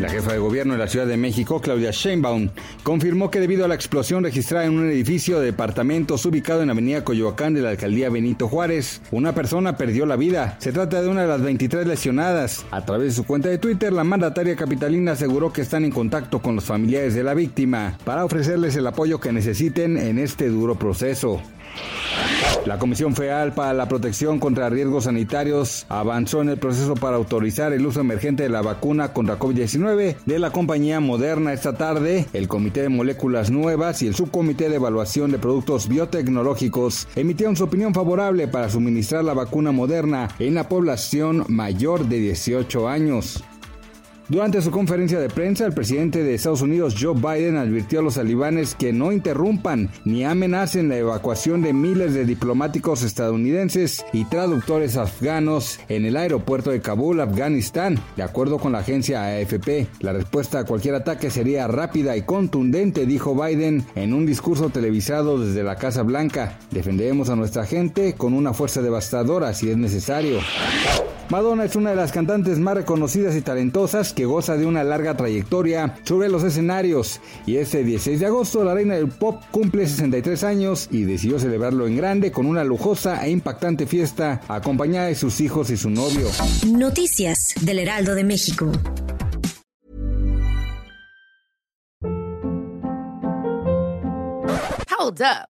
La jefa de gobierno de la Ciudad de México, Claudia Sheinbaum, confirmó que debido a la explosión registrada en un edificio de departamentos ubicado en la avenida Coyoacán de la alcaldía Benito Juárez, una persona perdió la vida. Se trata de una de las 23 lesionadas. A través de su cuenta de Twitter, la mandataria capitalina aseguró que están en contacto con los familiares de la víctima para ofrecerles el apoyo que necesiten en este duro proceso. La Comisión Federal para la Protección contra Riesgos Sanitarios avanzó en el proceso para autorizar el uso emergente de la vacuna contra COVID-19 de la compañía Moderna esta tarde. El Comité de Moléculas Nuevas y el Subcomité de Evaluación de Productos Biotecnológicos emitieron su opinión favorable para suministrar la vacuna Moderna en la población mayor de 18 años. Durante su conferencia de prensa, el presidente de Estados Unidos, Joe Biden, advirtió a los talibanes que no interrumpan ni amenacen la evacuación de miles de diplomáticos estadounidenses y traductores afganos en el aeropuerto de Kabul, Afganistán. De acuerdo con la agencia AFP, la respuesta a cualquier ataque sería rápida y contundente, dijo Biden en un discurso televisado desde la Casa Blanca. Defenderemos a nuestra gente con una fuerza devastadora si es necesario. Madonna es una de las cantantes más reconocidas y talentosas que goza de una larga trayectoria sobre los escenarios y este 16 de agosto la reina del pop cumple 63 años y decidió celebrarlo en grande con una lujosa e impactante fiesta acompañada de sus hijos y su novio. Noticias del Heraldo de México. Hold up.